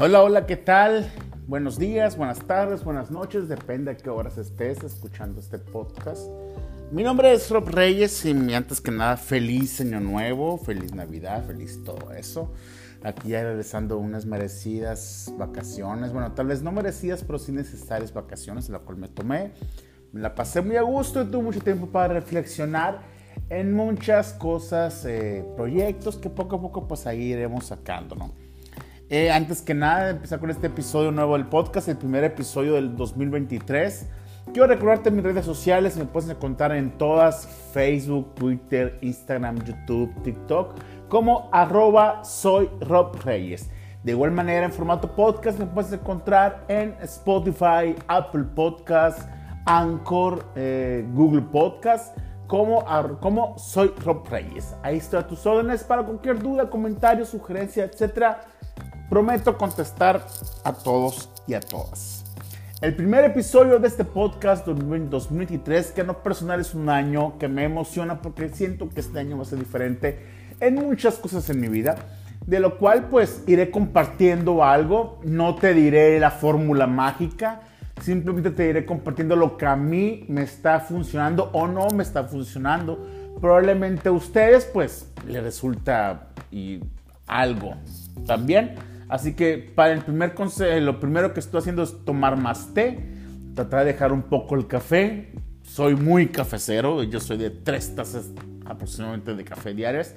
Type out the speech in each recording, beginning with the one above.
Hola, hola, ¿qué tal? Buenos días, buenas tardes, buenas noches, depende a qué horas estés escuchando este podcast. Mi nombre es Rob Reyes y antes que nada, feliz año nuevo, feliz Navidad, feliz todo eso. Aquí ya regresando unas merecidas vacaciones, bueno, tal vez no merecidas, pero sí necesarias vacaciones, la cual me tomé. Me la pasé muy a gusto y tuve mucho tiempo para reflexionar en muchas cosas, eh, proyectos que poco a poco pues ahí iremos sacando, ¿no? Eh, antes que nada, empezar con este episodio nuevo del podcast, el primer episodio del 2023. Quiero recordarte mis redes sociales, me puedes encontrar en todas, Facebook, Twitter, Instagram, YouTube, TikTok, como arroba Reyes. De igual manera, en formato podcast, me puedes encontrar en Spotify, Apple Podcasts, Anchor, eh, Google Podcasts como, como soy Rob Reyes. Ahí estoy a tus órdenes para cualquier duda, comentario, sugerencia, etc. Prometo contestar a todos y a todas. El primer episodio de este podcast 2023, que no personal es un año que me emociona porque siento que este año va a ser diferente en muchas cosas en mi vida, de lo cual pues iré compartiendo algo, no te diré la fórmula mágica, Simplemente te iré compartiendo lo que a mí me está funcionando o no me está funcionando. Probablemente a ustedes pues les resulta y algo también. Así que para el primer consejo, lo primero que estoy haciendo es tomar más té, tratar de dejar un poco el café. Soy muy cafecero, yo soy de tres tazas aproximadamente de café diarias.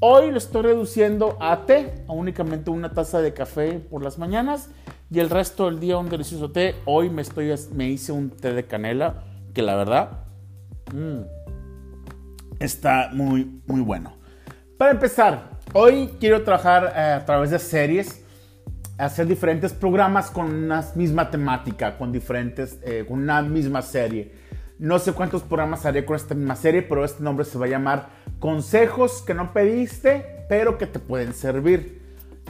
Hoy lo estoy reduciendo a té, a únicamente una taza de café por las mañanas y el resto del día un delicioso té. Hoy me, estoy, me hice un té de canela que la verdad mm, está muy, muy bueno. Para empezar, hoy quiero trabajar eh, a través de series, hacer diferentes programas con una misma temática, con diferentes, eh, con una misma serie. No sé cuántos programas haré con esta misma serie, pero este nombre se va a llamar Consejos que no pediste, pero que te pueden servir.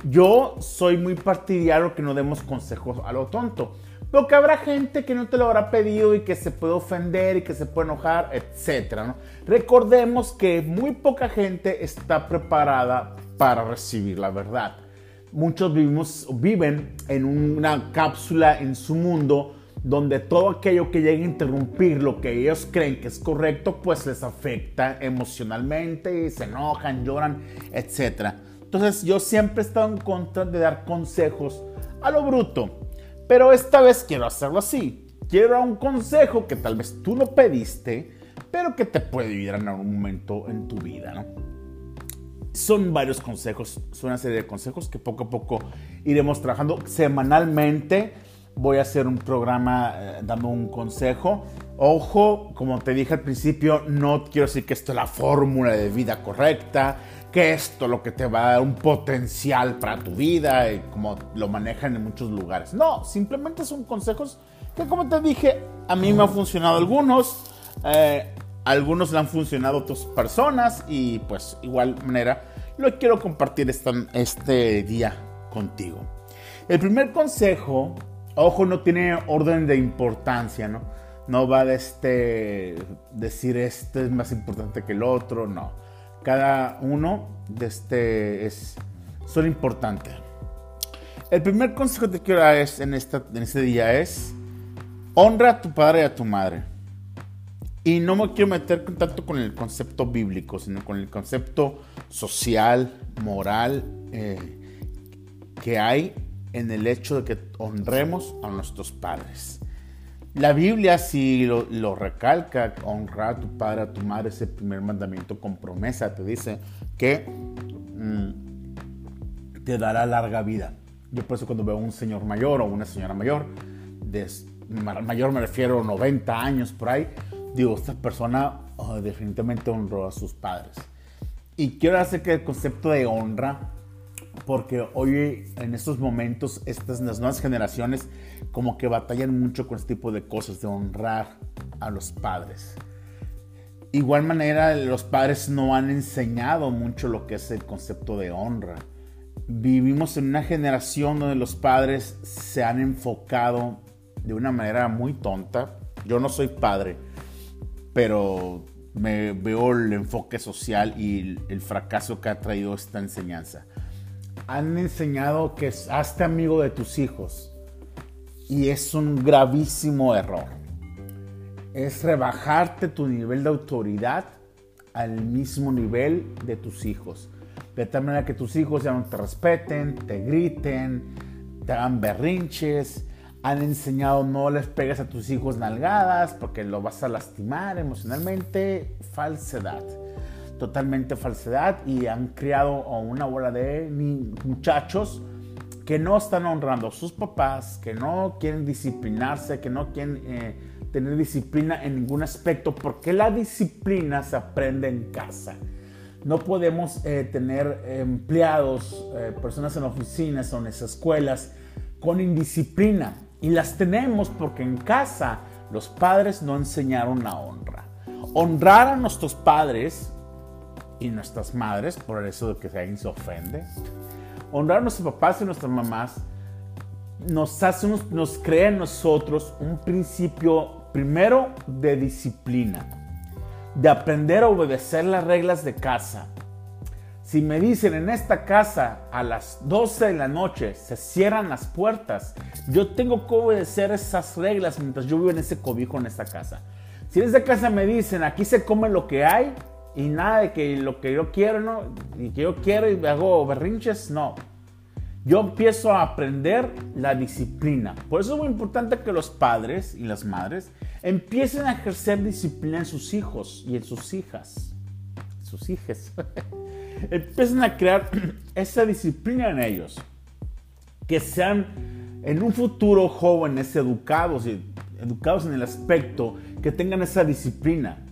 Yo soy muy partidario que no demos consejos a lo tonto. Pero que habrá gente que no te lo habrá pedido y que se puede ofender y que se puede enojar, etc. Recordemos que muy poca gente está preparada para recibir la verdad. Muchos vivimos, viven en una cápsula en su mundo donde todo aquello que llegue a interrumpir lo que ellos creen que es correcto, pues les afecta emocionalmente y se enojan, lloran, etc. Entonces yo siempre he estado en contra de dar consejos a lo bruto. Pero esta vez quiero hacerlo así. Quiero dar un consejo que tal vez tú no pediste, pero que te puede ayudar en algún momento en tu vida, Son varios consejos, son una serie de consejos que poco a poco iremos trabajando semanalmente. Voy a hacer un programa eh, dando un consejo. Ojo, como te dije al principio, no quiero decir que esto es la fórmula de vida correcta que esto lo que te va a dar un potencial para tu vida y como lo manejan en muchos lugares. No, simplemente son consejos que como te dije, a mí me han funcionado algunos, eh, algunos le han funcionado a otras personas y pues igual manera lo quiero compartir este, este día contigo. El primer consejo, ojo, no tiene orden de importancia, ¿no? No va de este, decir este es más importante que el otro, no cada uno de este es, son importantes. El primer consejo que te quiero dar es, en, esta, en este día es, honra a tu padre y a tu madre. Y no me quiero meter tanto con el concepto bíblico, sino con el concepto social, moral, eh, que hay en el hecho de que honremos a nuestros padres. La Biblia sí lo, recalca, honrar a tu padre, a tu madre, ese primer mandamiento con promesa, te dice que mm, te dará larga vida. Yo por eso cuando veo a un señor mayor o una señora mayor, de, mayor me refiero a 90 años por ahí, digo, esta persona oh, definitivamente honró a sus padres. Y quiero hacer que el concepto de honra porque hoy en estos momentos estas las nuevas generaciones como que batallan mucho con este tipo de cosas de honrar a los padres. Igual manera los padres no han enseñado mucho lo que es el concepto de honra. Vivimos en una generación donde los padres se han enfocado de una manera muy tonta. Yo no soy padre, pero me veo el enfoque social y el fracaso que ha traído esta enseñanza han enseñado que hazte amigo de tus hijos. Y es un gravísimo error. Es rebajarte tu nivel de autoridad al mismo nivel de tus hijos. De tal manera que tus hijos ya no te respeten, te griten, te hagan berrinches. Han enseñado no les pegues a tus hijos nalgadas porque lo vas a lastimar emocionalmente. Falsedad totalmente falsedad y han criado a una bola de muchachos que no están honrando a sus papás, que no quieren disciplinarse, que no quieren eh, tener disciplina en ningún aspecto, porque la disciplina se aprende en casa. No podemos eh, tener empleados, eh, personas en oficinas o en escuelas con indisciplina. Y las tenemos porque en casa los padres no enseñaron la honra. Honrar a nuestros padres y nuestras madres, por eso de que alguien se ofende. Honrar a nuestros papás y nuestras mamás nos hace, nos crea en nosotros un principio primero de disciplina, de aprender a obedecer las reglas de casa. Si me dicen en esta casa a las 12 de la noche se cierran las puertas, yo tengo que obedecer esas reglas mientras yo vivo en ese cobijo en esta casa. Si en esta casa me dicen aquí se come lo que hay, y nada de que lo que yo quiero, ¿no? Y que yo quiero y hago berrinches, no. Yo empiezo a aprender la disciplina. Por eso es muy importante que los padres y las madres empiecen a ejercer disciplina en sus hijos y en sus hijas. Sus hijas. empiecen a crear esa disciplina en ellos. Que sean en un futuro jóvenes educados educados en el aspecto que tengan esa disciplina.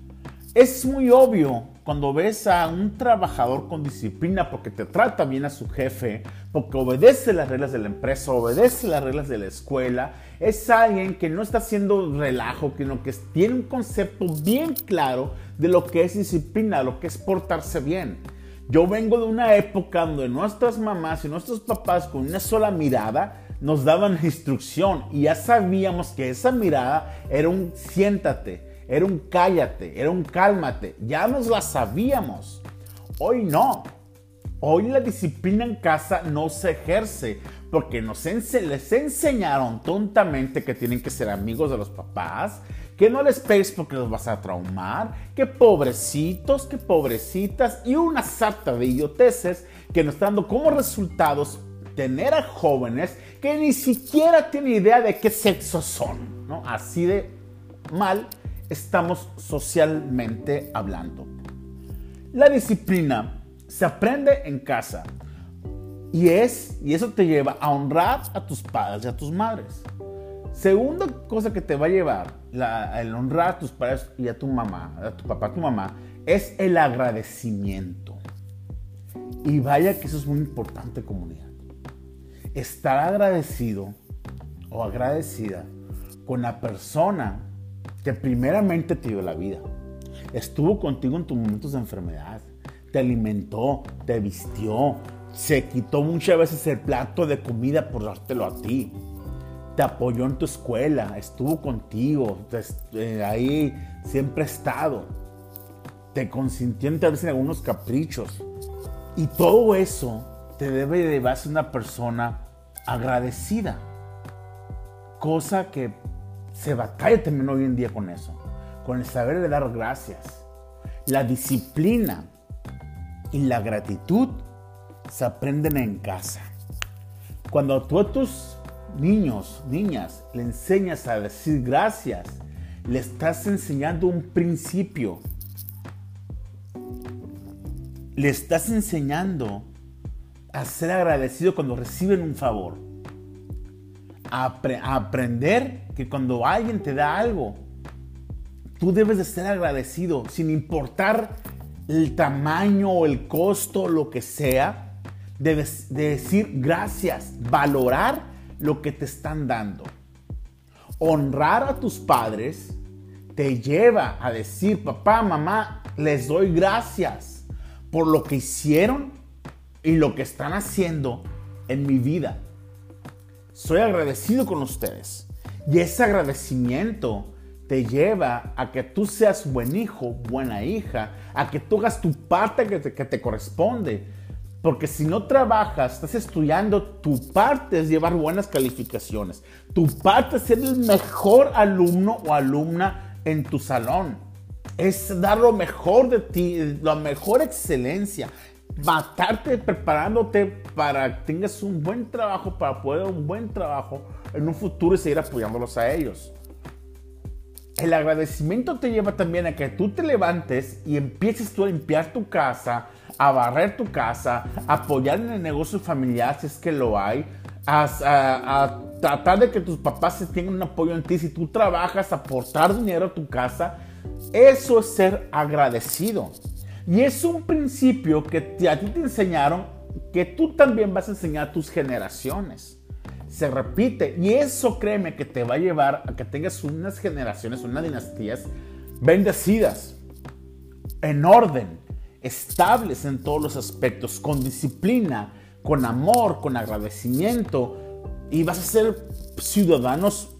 Es muy obvio cuando ves a un trabajador con disciplina porque te trata bien a su jefe, porque obedece las reglas de la empresa, obedece las reglas de la escuela, es alguien que no está haciendo relajo, que tiene un concepto bien claro de lo que es disciplina, lo que es portarse bien. Yo vengo de una época donde nuestras mamás y nuestros papás con una sola mirada nos daban instrucción y ya sabíamos que esa mirada era un siéntate, era un cállate, era un cálmate. Ya nos la sabíamos. Hoy no. Hoy la disciplina en casa no se ejerce porque nos les enseñaron tontamente que tienen que ser amigos de los papás, que no les pegues porque los vas a traumar, que pobrecitos, que pobrecitas y una sarta de idioteces que nos están dando como resultados tener a jóvenes que ni siquiera tienen idea de qué sexo son, ¿no? Así de mal estamos socialmente hablando. La disciplina se aprende en casa y es y eso te lleva a honrar a tus padres y a tus madres. Segunda cosa que te va a llevar el honrar a tus padres y a tu mamá, a tu papá, a tu mamá, es el agradecimiento. Y vaya que eso es muy importante, comunidad. Estar agradecido o agradecida con la persona que primeramente te dio la vida. Estuvo contigo en tus momentos de enfermedad. Te alimentó, te vistió. Se quitó muchas veces el plato de comida por dártelo a ti. Te apoyó en tu escuela. Estuvo contigo. Eh, ahí siempre ha estado. Te consintió en en algunos caprichos. Y todo eso te debe a ser una persona agradecida. Cosa que se batalla también hoy en día con eso, con el saber de dar gracias. La disciplina y la gratitud se aprenden en casa. Cuando tú a tus niños, niñas, le enseñas a decir gracias, le estás enseñando un principio. Le estás enseñando a ser agradecido cuando reciben un favor a, aprender que cuando alguien te da algo, tú debes de ser agradecido, sin importar el tamaño o el costo, lo que sea, debes de decir gracias, valorar lo que te están dando. Honrar a tus padres te lleva a decir, papá, mamá, les doy gracias por lo que hicieron y lo que están haciendo en mi vida soy agradecido con ustedes. Y ese agradecimiento te lleva a que tú seas buen hijo, buena hija, a que tú hagas tu parte que te, corresponde. Porque si no trabajas, estás estudiando, tu parte es llevar buenas calificaciones. Tu parte es ser el mejor alumno o alumna en tu salón. Es dar lo mejor de ti, la mejor excelencia. Matarte preparándote para que tengas un buen trabajo, para poder un buen trabajo en un futuro y seguir apoyándolos a ellos. El agradecimiento te lleva también a que tú te levantes y empieces tú a limpiar tu casa, a barrer tu casa, a apoyar en el negocio familiar si es que lo hay, a, tratar de que tus papás tengan un apoyo en ti. Si tú trabajas, aportar dinero a tu casa, eso es ser agradecido. Y es un principio que a ti te enseñaron que tú también vas a enseñar a tus generaciones se repite. Y eso créeme que te va a llevar a que tengas unas generaciones, unas dinastías bendecidas, en orden, estables en todos los aspectos, con disciplina, con amor, con agradecimiento. Y vas a ser ciudadanos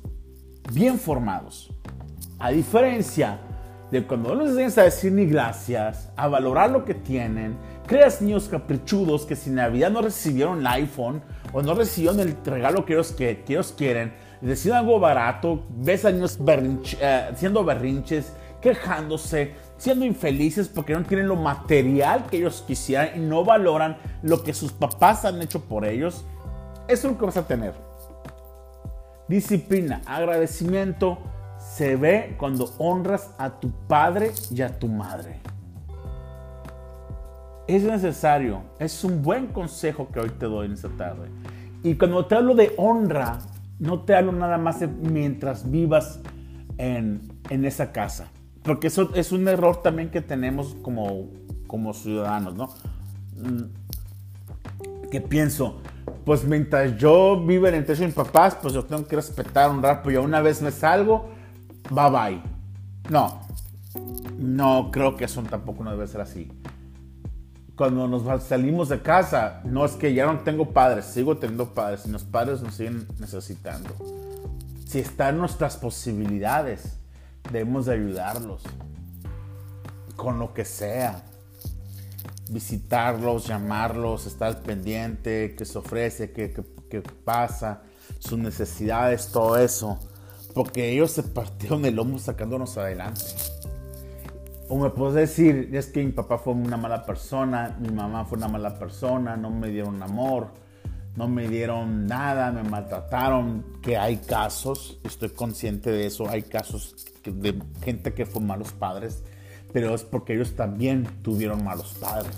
bien formados. A diferencia de cuando no les enseñas a decir ni gracias, a valorar lo que tienen, creas niños caprichudos que si Navidad no recibieron el iPhone o no recibieron el regalo que ellos, que, ellos quieren, deciden algo barato, ves a niños eh, siendo berrinches, quejándose, siendo infelices porque no tienen lo material que ellos quisieran y no valoran lo que sus papás han hecho por ellos, eso es lo que vas a tener. Disciplina, agradecimiento, se ve cuando honras a tu padre y a tu madre. Es necesario, es un buen consejo que hoy te doy en esta tarde. Y cuando te hablo de honra, no te hablo nada más mientras vivas en, esa casa. Porque eso es un error también que tenemos como, como ciudadanos, ¿no? Mm, que pienso, pues mientras yo vivo en el techo de mis papás, pues yo tengo que respetar, honrar, pues ya una vez me salgo, bye bye. No, no creo que eso tampoco no debe ser así cuando nos salimos de casa, no es que ya no tengo padres, sigo teniendo padres y los padres nos siguen necesitando. Si están nuestras posibilidades, debemos de ayudarlos con lo que sea. Visitarlos, llamarlos, estar pendiente, qué se ofrece, qué, qué pasa, sus necesidades, todo eso. Porque ellos se partieron el lomo sacándonos adelante. O me puedes decir, es que mi papá fue una mala persona, mi mamá fue una mala persona, no me dieron amor, no me dieron nada, me maltrataron, que hay casos, estoy consciente de eso, hay casos de gente que fue malos padres, pero es porque ellos también tuvieron malos padres.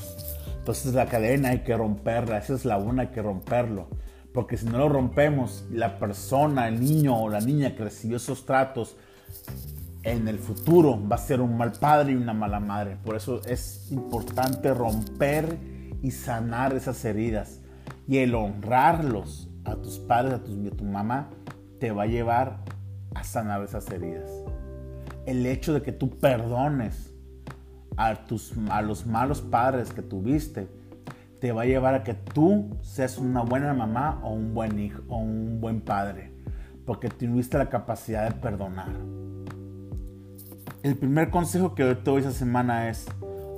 Entonces la cadena hay que romperla, esa es la una, hay que romperlo. Porque si no lo rompemos, la persona, el niño o la niña que recibió esos tratos, en el futuro va a ser un mal padre y una mala madre. Por eso es importante romper y sanar esas heridas. Y el honrarlos a tus padres, a, a tu mamá, te va a llevar a sanar esas heridas. El hecho de que tú perdones a, tus, a los malos padres que tuviste, te va a llevar a que tú seas una buena mamá o un buen hijo o un buen padre. Porque tuviste la capacidad de perdonar. El primer consejo que te doy esta semana es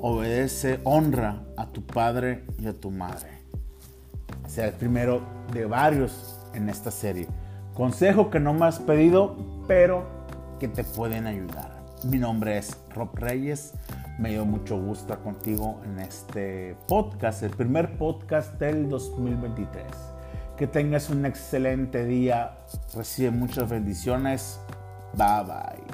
obedece, honra a tu padre y a tu madre. Sea, el primero de varios en esta serie. Consejo que no me has pedido, pero que te pueden ayudar. Mi nombre es Rob Reyes. Me dio mucho gusto contigo en este podcast, el primer podcast del 2023. Que tengas un excelente día. Recibe muchas bendiciones. Bye bye.